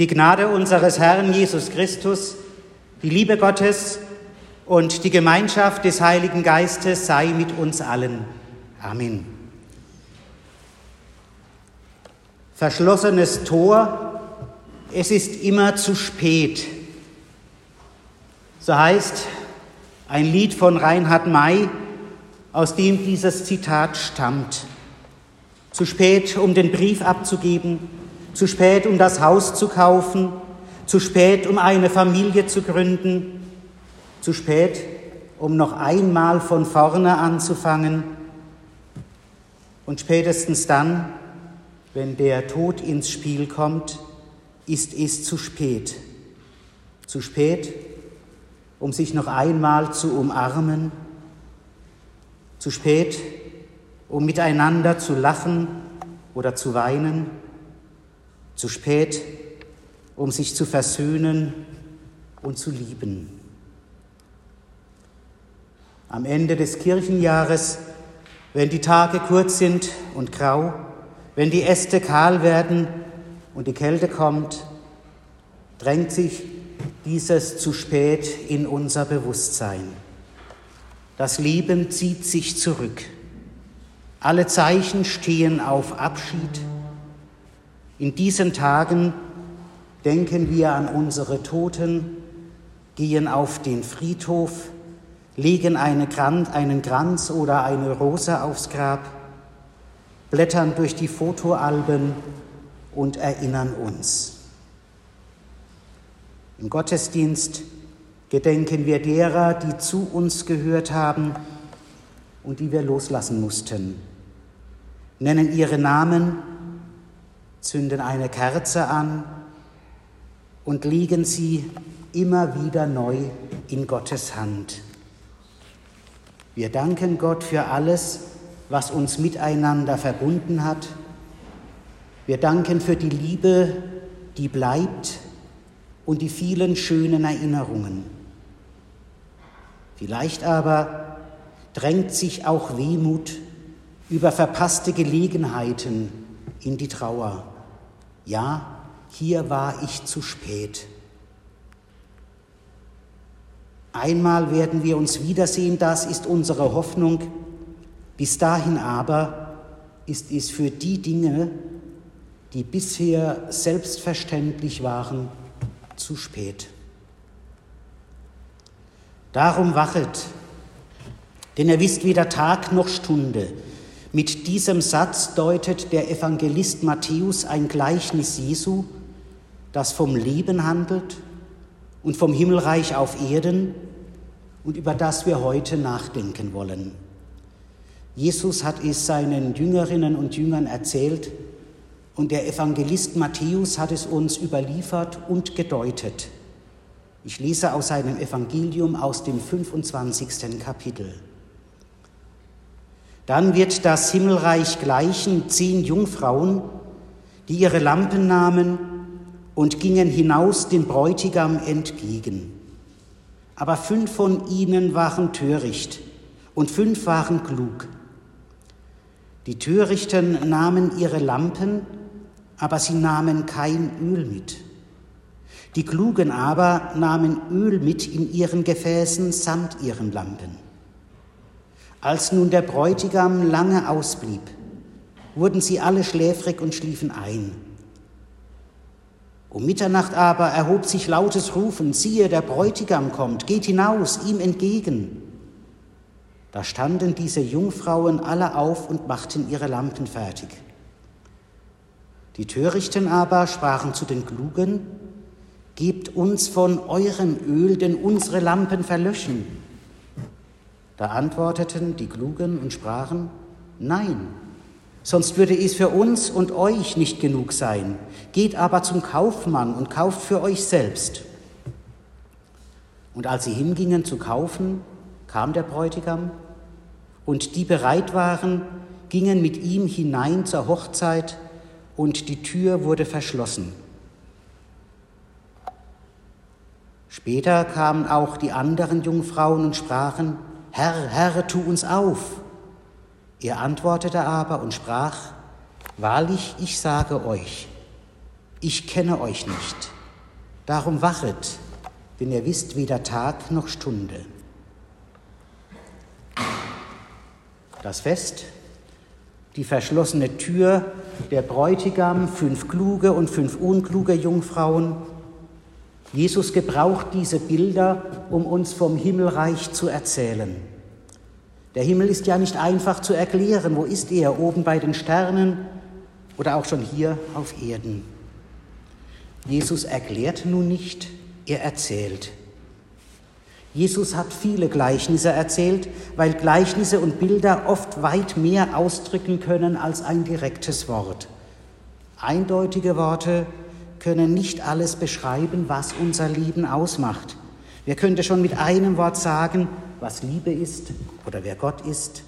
Die Gnade unseres Herrn Jesus Christus, die Liebe Gottes und die Gemeinschaft des Heiligen Geistes sei mit uns allen. Amen. Verschlossenes Tor, es ist immer zu spät. So heißt ein Lied von Reinhard May, aus dem dieses Zitat stammt. Zu spät, um den Brief abzugeben, zu spät, um das Haus zu kaufen, zu spät, um eine Familie zu gründen, zu spät, um noch einmal von vorne anzufangen. Und spätestens dann, wenn der Tod ins Spiel kommt, ist es zu spät. Zu spät, um sich noch einmal zu umarmen, zu spät, um miteinander zu lachen oder zu weinen, zu spät, um sich zu versöhnen und zu lieben. Am Ende des Kirchenjahres, wenn die Tage kurz sind und grau, wenn die Äste kahl werden und die Kälte kommt, drängt sich dieses zu spät in unser Bewusstsein. Das Leben zieht sich zurück. Alle Zeichen stehen auf Abschied. In diesen Tagen denken wir an unsere Toten, gehen auf den Friedhof, legen eine Kranz, einen Kranz oder eine Rose aufs Grab, blättern durch die Fotoalben und erinnern uns. Im Gottesdienst gedenken wir derer, die zu uns gehört haben und die wir loslassen mussten nennen ihre Namen, zünden eine Kerze an und legen sie immer wieder neu in Gottes Hand. Wir danken Gott für alles, was uns miteinander verbunden hat. Wir danken für die Liebe, die bleibt und die vielen schönen Erinnerungen. Vielleicht aber drängt sich auch Wehmut über verpasste Gelegenheiten in die Trauer. Ja, hier war ich zu spät. Einmal werden wir uns wiedersehen, das ist unsere Hoffnung. Bis dahin aber ist es für die Dinge, die bisher selbstverständlich waren, zu spät. Darum wachet, denn ihr wisst weder Tag noch Stunde, mit diesem Satz deutet der Evangelist Matthäus ein Gleichnis Jesu, das vom Leben handelt und vom Himmelreich auf Erden und über das wir heute nachdenken wollen. Jesus hat es seinen Jüngerinnen und Jüngern erzählt und der Evangelist Matthäus hat es uns überliefert und gedeutet. Ich lese aus seinem Evangelium aus dem 25. Kapitel. Dann wird das Himmelreich gleichen zehn Jungfrauen, die ihre Lampen nahmen und gingen hinaus dem Bräutigam entgegen. Aber fünf von ihnen waren töricht und fünf waren klug. Die Törichten nahmen ihre Lampen, aber sie nahmen kein Öl mit. Die Klugen aber nahmen Öl mit in ihren Gefäßen samt ihren Lampen. Als nun der Bräutigam lange ausblieb, wurden sie alle schläfrig und schliefen ein. Um Mitternacht aber erhob sich lautes Rufen, siehe, der Bräutigam kommt, geht hinaus, ihm entgegen. Da standen diese Jungfrauen alle auf und machten ihre Lampen fertig. Die Törichten aber sprachen zu den Klugen, Gebt uns von eurem Öl, denn unsere Lampen verlöschen. Da antworteten die Klugen und sprachen, Nein, sonst würde es für uns und euch nicht genug sein. Geht aber zum Kaufmann und kauft für euch selbst. Und als sie hingingen zu kaufen, kam der Bräutigam, und die bereit waren, gingen mit ihm hinein zur Hochzeit, und die Tür wurde verschlossen. Später kamen auch die anderen Jungfrauen und sprachen, Herr, Herr, tu uns auf. Er antwortete aber und sprach, Wahrlich, ich sage euch, ich kenne euch nicht. Darum wachet, denn ihr wisst weder Tag noch Stunde. Das Fest, die verschlossene Tür, der Bräutigam, fünf kluge und fünf unkluge Jungfrauen. Jesus gebraucht diese Bilder, um uns vom Himmelreich zu erzählen. Der Himmel ist ja nicht einfach zu erklären. Wo ist er? Oben bei den Sternen oder auch schon hier auf Erden? Jesus erklärt nun nicht, er erzählt. Jesus hat viele Gleichnisse erzählt, weil Gleichnisse und Bilder oft weit mehr ausdrücken können als ein direktes Wort. Eindeutige Worte können nicht alles beschreiben, was unser Leben ausmacht. Wer könnte schon mit einem Wort sagen, was Liebe ist oder wer Gott ist,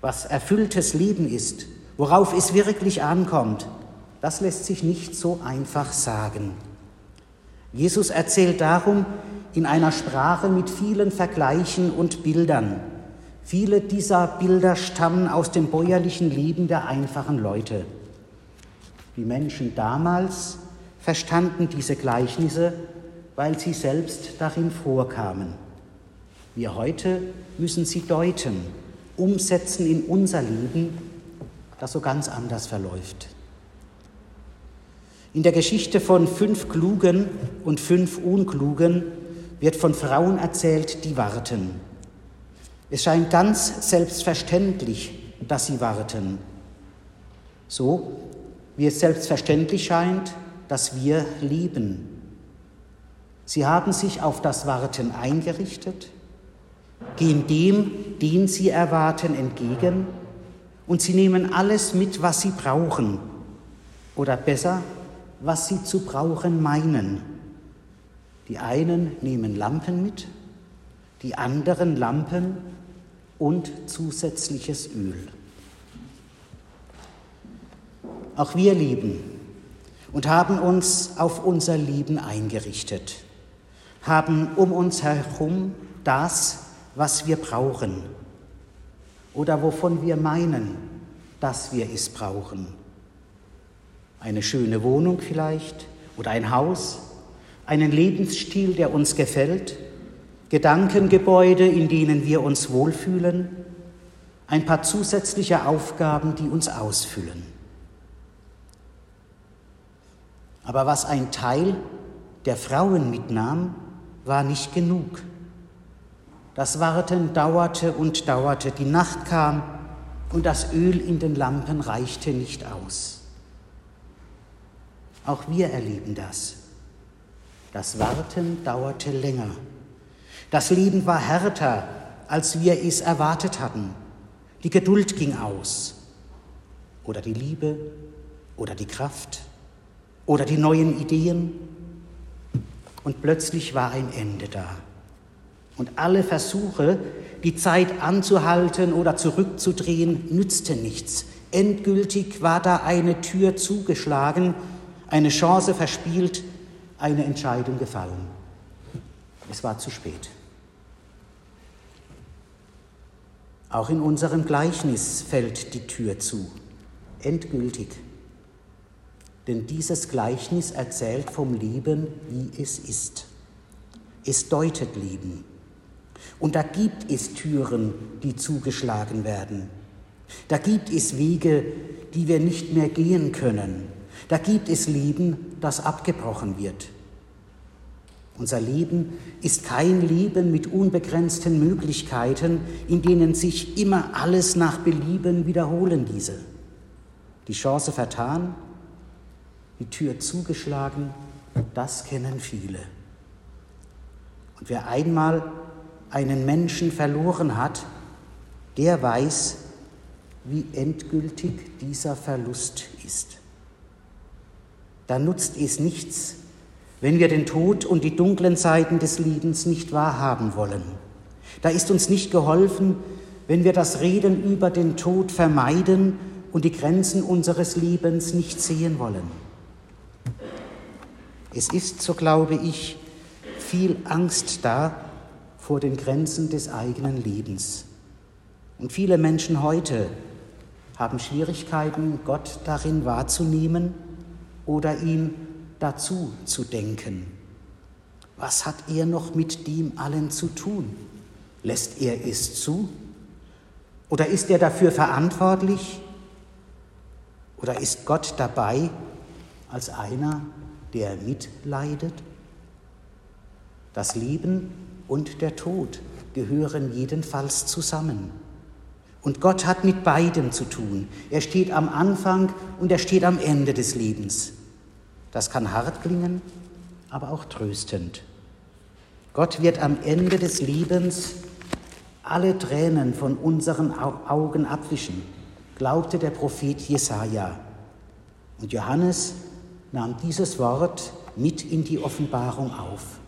was erfülltes Leben ist, worauf es wirklich ankommt? Das lässt sich nicht so einfach sagen. Jesus erzählt darum, in einer Sprache mit vielen Vergleichen und Bildern. Viele dieser Bilder stammen aus dem bäuerlichen Leben der einfachen Leute. Die Menschen damals verstanden diese Gleichnisse, weil sie selbst darin vorkamen. Wir heute müssen sie deuten, umsetzen in unser Leben, das so ganz anders verläuft. In der Geschichte von fünf Klugen und fünf Unklugen wird von Frauen erzählt, die warten. Es scheint ganz selbstverständlich, dass sie warten. So wie es selbstverständlich scheint, dass wir lieben. Sie haben sich auf das Warten eingerichtet, gehen dem, den sie erwarten, entgegen und sie nehmen alles mit, was sie brauchen oder besser, was sie zu brauchen meinen. Die einen nehmen Lampen mit, die anderen Lampen und zusätzliches Öl. Auch wir lieben und haben uns auf unser Lieben eingerichtet, haben um uns herum das, was wir brauchen oder wovon wir meinen, dass wir es brauchen. Eine schöne Wohnung vielleicht oder ein Haus einen Lebensstil, der uns gefällt, Gedankengebäude, in denen wir uns wohlfühlen, ein paar zusätzliche Aufgaben, die uns ausfüllen. Aber was ein Teil der Frauen mitnahm, war nicht genug. Das Warten dauerte und dauerte, die Nacht kam und das Öl in den Lampen reichte nicht aus. Auch wir erleben das. Das Warten dauerte länger. Das Leben war härter, als wir es erwartet hatten. Die Geduld ging aus. Oder die Liebe oder die Kraft oder die neuen Ideen. Und plötzlich war ein Ende da. Und alle Versuche, die Zeit anzuhalten oder zurückzudrehen, nützten nichts. Endgültig war da eine Tür zugeschlagen, eine Chance verspielt, eine Entscheidung gefallen. Es war zu spät. Auch in unserem Gleichnis fällt die Tür zu, endgültig. Denn dieses Gleichnis erzählt vom Leben, wie es ist. Es deutet Leben. Und da gibt es Türen, die zugeschlagen werden. Da gibt es Wege, die wir nicht mehr gehen können. Da gibt es Leben, das abgebrochen wird. Unser Leben ist kein Leben mit unbegrenzten Möglichkeiten, in denen sich immer alles nach Belieben wiederholen ließe. Die Chance vertan, die Tür zugeschlagen, das kennen viele. Und wer einmal einen Menschen verloren hat, der weiß, wie endgültig dieser Verlust ist. Da nutzt es nichts, wenn wir den Tod und die dunklen Seiten des Lebens nicht wahrhaben wollen. Da ist uns nicht geholfen, wenn wir das Reden über den Tod vermeiden und die Grenzen unseres Lebens nicht sehen wollen. Es ist, so glaube ich, viel Angst da vor den Grenzen des eigenen Lebens. Und viele Menschen heute haben Schwierigkeiten, Gott darin wahrzunehmen oder ihn dazu zu denken. Was hat er noch mit dem allen zu tun? Lässt er es zu? Oder ist er dafür verantwortlich? Oder ist Gott dabei als einer, der mitleidet? Das Leben und der Tod gehören jedenfalls zusammen. Und Gott hat mit beidem zu tun. Er steht am Anfang und er steht am Ende des Lebens. Das kann hart klingen, aber auch tröstend. Gott wird am Ende des Lebens alle Tränen von unseren Augen abwischen, glaubte der Prophet Jesaja. Und Johannes nahm dieses Wort mit in die Offenbarung auf.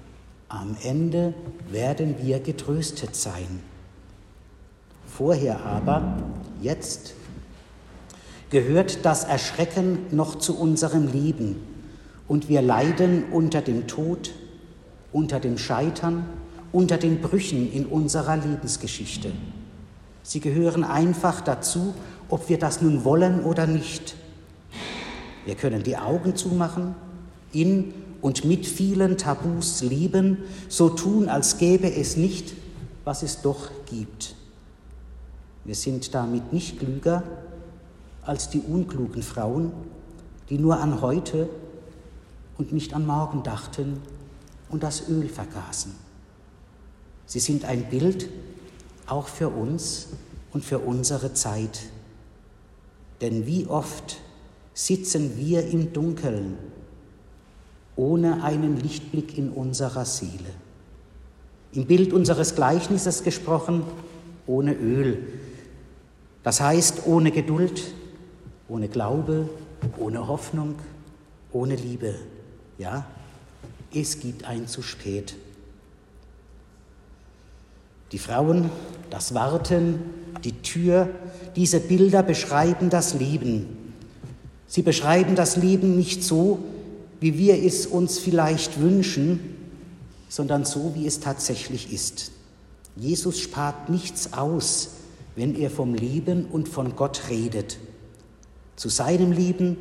Am Ende werden wir getröstet sein. Vorher aber, jetzt, gehört das Erschrecken noch zu unserem Leben und wir leiden unter dem Tod, unter dem Scheitern, unter den Brüchen in unserer Lebensgeschichte. Sie gehören einfach dazu, ob wir das nun wollen oder nicht. Wir können die Augen zumachen, in und mit vielen Tabus leben, so tun, als gäbe es nicht, was es doch gibt. Wir sind damit nicht klüger als die unklugen Frauen, die nur an heute und nicht an morgen dachten und das Öl vergaßen. Sie sind ein Bild auch für uns und für unsere Zeit. Denn wie oft sitzen wir im Dunkeln ohne einen Lichtblick in unserer Seele. Im Bild unseres Gleichnisses gesprochen, ohne Öl. Das heißt, ohne Geduld, ohne Glaube, ohne Hoffnung, ohne Liebe. Ja, es gibt ein zu spät. Die Frauen, das Warten, die Tür, diese Bilder beschreiben das Leben. Sie beschreiben das Leben nicht so, wie wir es uns vielleicht wünschen, sondern so, wie es tatsächlich ist. Jesus spart nichts aus, wenn er vom Leben und von Gott redet. Zu seinem Leben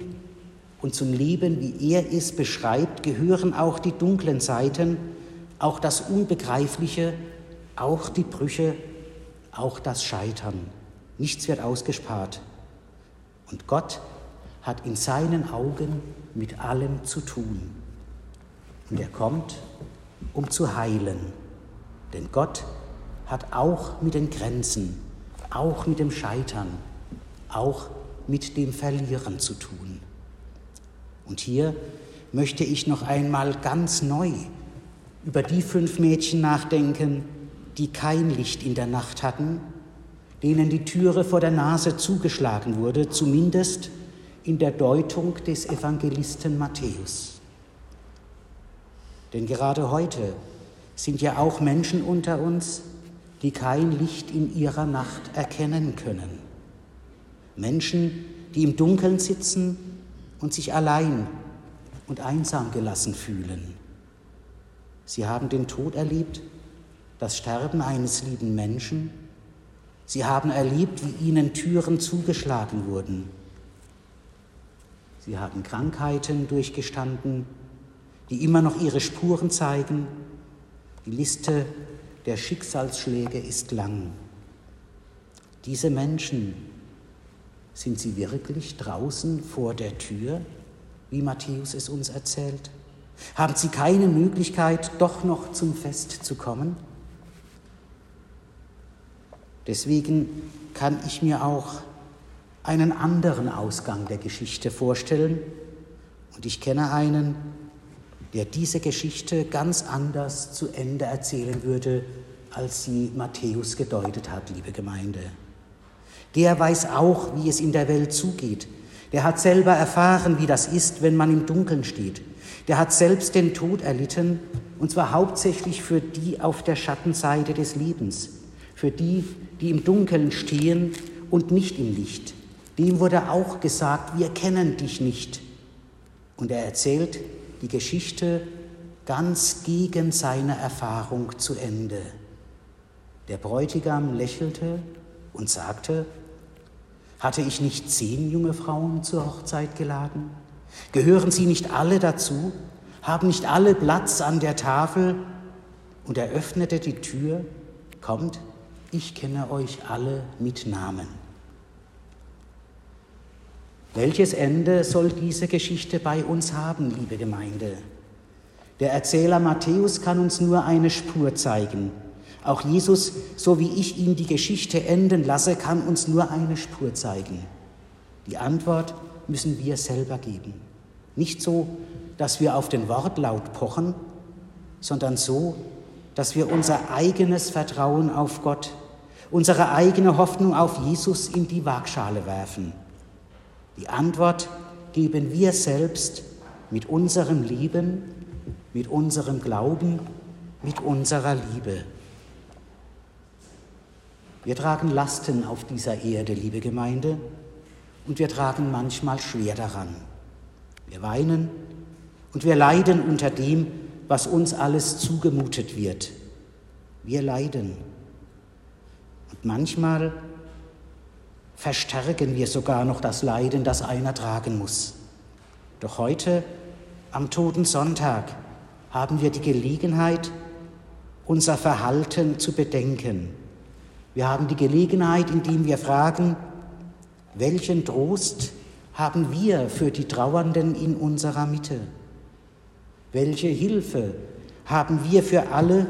und zum Leben, wie er es beschreibt, gehören auch die dunklen Seiten, auch das Unbegreifliche, auch die Brüche, auch das Scheitern. Nichts wird ausgespart. Und Gott hat in seinen Augen mit allem zu tun. Und er kommt, um zu heilen. Denn Gott hat auch mit den Grenzen, auch mit dem Scheitern, auch mit dem Verlieren zu tun. Und hier möchte ich noch einmal ganz neu über die fünf Mädchen nachdenken, die kein Licht in der Nacht hatten, denen die Türe vor der Nase zugeschlagen wurde, zumindest in der Deutung des Evangelisten Matthäus. Denn gerade heute sind ja auch Menschen unter uns, die kein Licht in ihrer Nacht erkennen können. Menschen, die im Dunkeln sitzen und sich allein und einsam gelassen fühlen. Sie haben den Tod erlebt, das Sterben eines lieben Menschen. Sie haben erlebt, wie ihnen Türen zugeschlagen wurden Sie haben Krankheiten durchgestanden, die immer noch ihre Spuren zeigen. Die Liste der Schicksalsschläge ist lang. Diese Menschen, sind sie wirklich draußen vor der Tür, wie Matthäus es uns erzählt? Haben sie keine Möglichkeit, doch noch zum Fest zu kommen? Deswegen kann ich mir auch einen anderen Ausgang der Geschichte vorstellen. Und ich kenne einen, der diese Geschichte ganz anders zu Ende erzählen würde, als sie Matthäus gedeutet hat, liebe Gemeinde. Der weiß auch, wie es in der Welt zugeht. Der hat selber erfahren, wie das ist, wenn man im Dunkeln steht. Der hat selbst den Tod erlitten, und zwar hauptsächlich für die auf der Schattenseite des Lebens, für die, die im Dunkeln stehen und nicht im Licht. Dem wurde auch gesagt, wir kennen dich nicht. Und er erzählt die Geschichte ganz gegen seine Erfahrung zu Ende. Der Bräutigam lächelte und sagte, hatte ich nicht zehn junge Frauen zur Hochzeit geladen? Gehören sie nicht alle dazu? Haben nicht alle Platz an der Tafel? Und er öffnete die Tür, kommt, ich kenne euch alle mit Namen. Welches Ende soll diese Geschichte bei uns haben, liebe Gemeinde? Der Erzähler Matthäus kann uns nur eine Spur zeigen. Auch Jesus, so wie ich ihm die Geschichte enden lasse, kann uns nur eine Spur zeigen. Die Antwort müssen wir selber geben. Nicht so, dass wir auf den Wortlaut pochen, sondern so, dass wir unser eigenes Vertrauen auf Gott, unsere eigene Hoffnung auf Jesus in die Waagschale werfen. Die Antwort geben wir selbst mit unserem Leben, mit unserem Glauben, mit unserer Liebe. Wir tragen Lasten auf dieser Erde, liebe Gemeinde, und wir tragen manchmal schwer daran. Wir weinen und wir leiden unter dem, was uns alles zugemutet wird. Wir leiden. Und manchmal verstärken wir sogar noch das Leiden, das einer tragen muss. Doch heute, am Toten Sonntag, haben wir die Gelegenheit, unser Verhalten zu bedenken wir haben die Gelegenheit, indem wir fragen, welchen Trost haben wir für die Trauernden in unserer Mitte? Welche Hilfe haben wir für alle,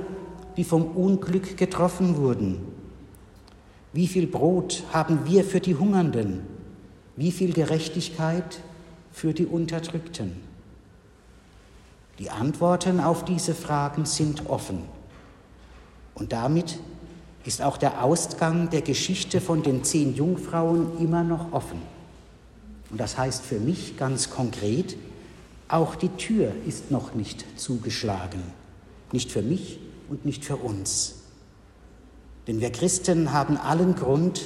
die vom Unglück getroffen wurden? Wie viel Brot haben wir für die Hungernden? Wie viel Gerechtigkeit für die Unterdrückten? Die Antworten auf diese Fragen sind offen. Und damit ist auch der Ausgang der Geschichte von den zehn Jungfrauen immer noch offen. Und das heißt für mich ganz konkret, auch die Tür ist noch nicht zugeschlagen. Nicht für mich und nicht für uns. Denn wir Christen haben allen Grund,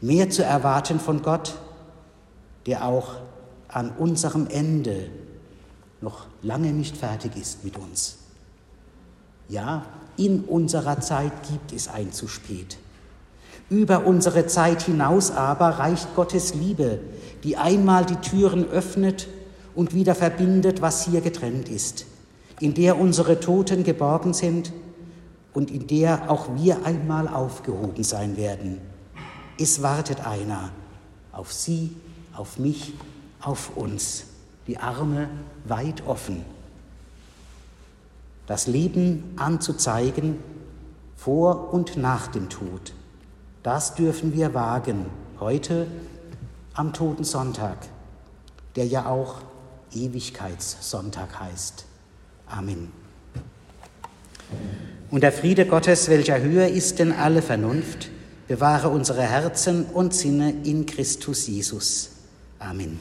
mehr zu erwarten von Gott, der auch an unserem Ende noch lange nicht fertig ist mit uns. Ja, in unserer Zeit gibt es ein zu spät. Über unsere Zeit hinaus aber reicht Gottes Liebe, die einmal die Türen öffnet und wieder verbindet, was hier getrennt ist, in der unsere Toten geborgen sind und in der auch wir einmal aufgehoben sein werden. Es wartet einer auf Sie, auf mich, auf uns, die Arme weit offen das Leben anzuzeigen vor und nach dem Tod. Das dürfen wir wagen heute am Toten Sonntag, der ja auch Ewigkeitssonntag heißt. Amen. Und der Friede Gottes, welcher höher ist denn alle Vernunft, bewahre unsere Herzen und Sinne in Christus Jesus. Amen.